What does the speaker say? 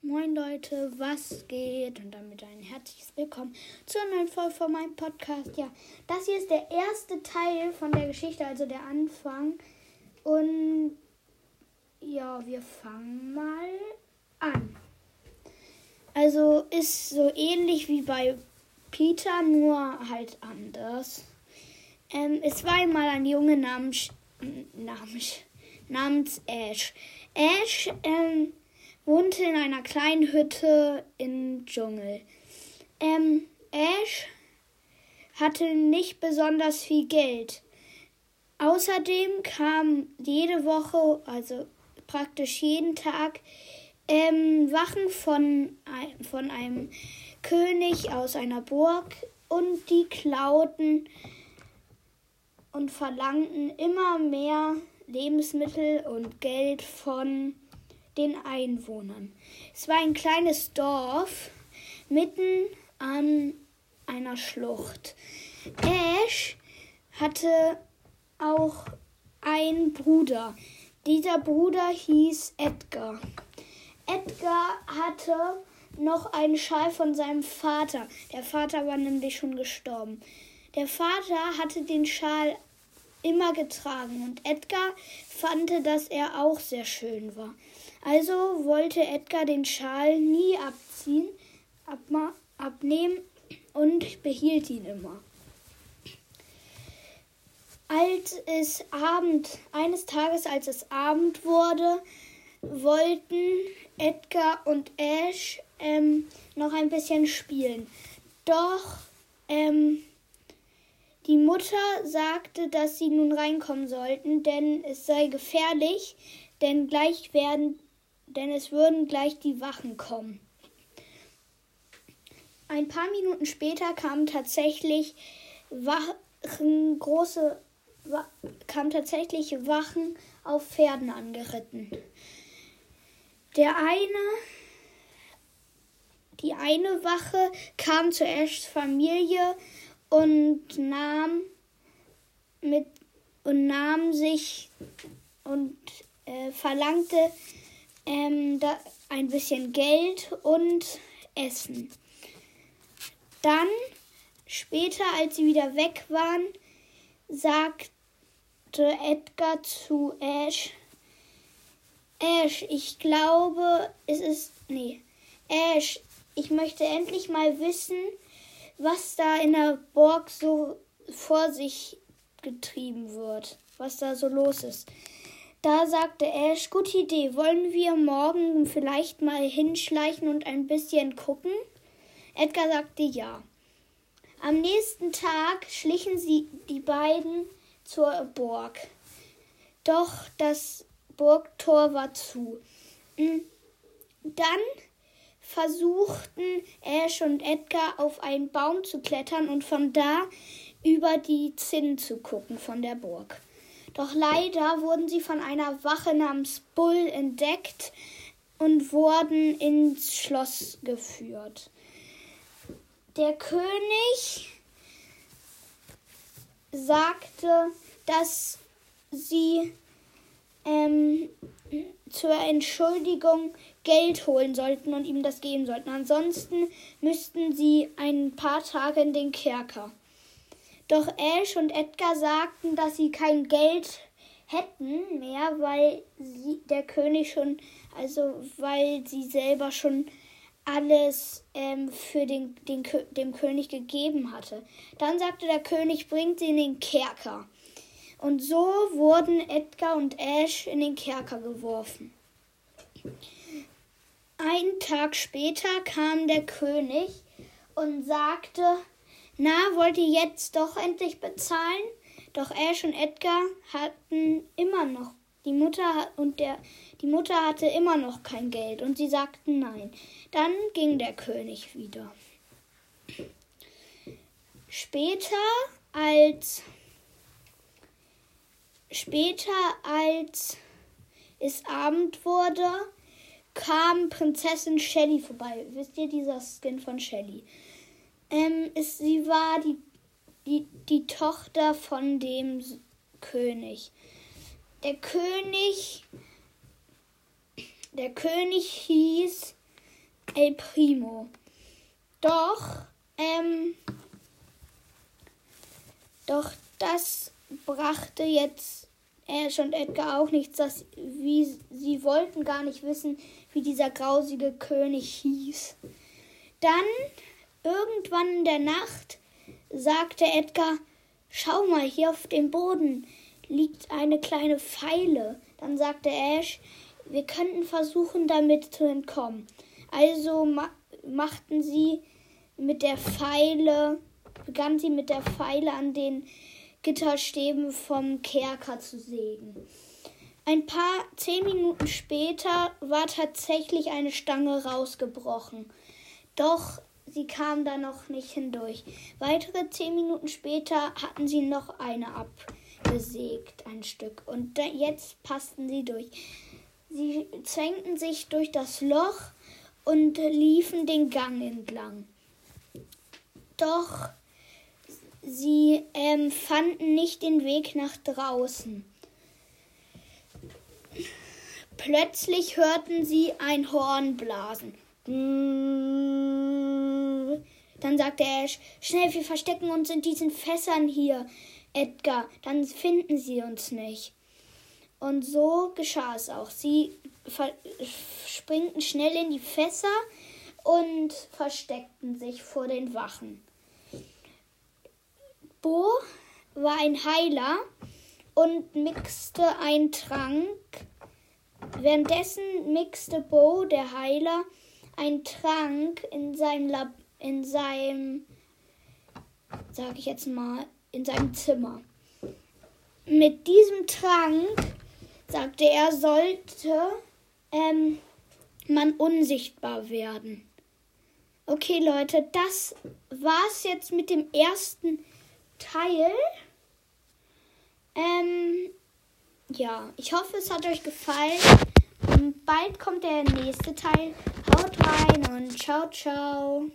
Moin Leute, was geht? Und damit ein herzliches Willkommen zur neuen Folge von meinem Podcast. Ja, das hier ist der erste Teil von der Geschichte, also der Anfang. Und ja, wir fangen mal an. Also ist so ähnlich wie bei Peter, nur halt anders. Ähm, es war einmal ein Junge namens, namens, namens Ash. Ash ähm, wohnte in einer kleinen Hütte im Dschungel. Ähm, Ash hatte nicht besonders viel Geld. Außerdem kam jede Woche, also praktisch jeden Tag, ähm, Wachen von, von einem König aus einer Burg und die klauten und verlangten immer mehr Lebensmittel und Geld von den Einwohnern. Es war ein kleines Dorf mitten an einer Schlucht. Ash hatte auch einen Bruder. Dieser Bruder hieß Edgar. Edgar hatte noch einen Schal von seinem Vater. Der Vater war nämlich schon gestorben. Der Vater hatte den Schal immer getragen und Edgar fand, dass er auch sehr schön war. Also wollte Edgar den Schal nie abziehen, abnehmen und behielt ihn immer. Als es Abend, eines Tages, als es Abend wurde, wollten Edgar und Ash ähm, noch ein bisschen spielen. Doch ähm, die Mutter sagte, dass sie nun reinkommen sollten, denn es sei gefährlich, denn gleich werden, denn es würden gleich die Wachen kommen. Ein paar Minuten später kamen tatsächlich Wachen, große, kamen tatsächlich Wachen auf Pferden angeritten. Der eine, die eine Wache kam zur Ashs Familie und nahm mit und nahm sich und äh, verlangte ähm, da ein bisschen Geld und Essen. Dann später, als sie wieder weg waren, sagte Edgar zu Ash, Ash, ich glaube, es ist. Nee. Ash, ich möchte endlich mal wissen, was da in der Burg so vor sich getrieben wird, was da so los ist. Da sagte Ash, gute Idee, wollen wir morgen vielleicht mal hinschleichen und ein bisschen gucken? Edgar sagte ja. Am nächsten Tag schlichen sie die beiden zur Burg. Doch das Burgtor war zu. Hm. Dann versuchten Ash und Edgar auf einen Baum zu klettern und von da über die Zinnen zu gucken von der Burg. Doch leider wurden sie von einer Wache namens Bull entdeckt und wurden ins Schloss geführt. Der König sagte, dass sie ähm, zur Entschuldigung Geld holen sollten und ihm das geben sollten. Ansonsten müssten sie ein paar Tage in den Kerker. Doch Ash und Edgar sagten, dass sie kein Geld hätten mehr, weil sie, der König schon, also weil sie selber schon alles ähm, für den, den, dem König gegeben hatte. Dann sagte der König, bringt sie in den Kerker. Und so wurden Edgar und Ash in den Kerker geworfen. Einen Tag später kam der König und sagte, na, wollt ihr jetzt doch endlich bezahlen? Doch Ash und Edgar hatten immer noch, die Mutter und der, die Mutter hatte immer noch kein Geld und sie sagten nein. Dann ging der König wieder. Später, als Später, als es Abend wurde, kam Prinzessin Shelly vorbei. Wisst ihr, dieser Skin von Shelly? Ähm, es, sie war die, die, die Tochter von dem König. Der König, der König hieß El Primo. Doch, ähm, doch das brachte jetzt Ash und Edgar auch nichts, dass wie sie wollten gar nicht wissen, wie dieser grausige König hieß. Dann irgendwann in der Nacht sagte Edgar, schau mal, hier auf dem Boden liegt eine kleine Pfeile. Dann sagte Ash, wir könnten versuchen, damit zu entkommen. Also ma machten sie mit der Pfeile, begann sie mit der Pfeile an den Gitterstäben vom Kerker zu sägen. Ein paar zehn Minuten später war tatsächlich eine Stange rausgebrochen. Doch sie kam da noch nicht hindurch. Weitere zehn Minuten später hatten sie noch eine abgesägt, ein Stück. Und jetzt passten sie durch. Sie zwängten sich durch das Loch und liefen den Gang entlang. Doch sie ähm, fanden nicht den Weg nach draußen. Plötzlich hörten sie ein Horn blasen. Dann sagte Ash, schnell, wir verstecken uns in diesen Fässern hier, Edgar, dann finden sie uns nicht. Und so geschah es auch. Sie springten schnell in die Fässer und versteckten sich vor den Wachen. Bo war ein Heiler und mixte einen Trank. Währenddessen mixte Bo, der Heiler, einen Trank in seinem Lab in seinem sag ich jetzt mal in seinem Zimmer. Mit diesem Trank sagte er, sollte ähm, man unsichtbar werden. Okay, Leute, das war's jetzt mit dem ersten Teil. Ähm, ja, ich hoffe, es hat euch gefallen. Bald kommt der nächste Teil. Haut rein und ciao, ciao.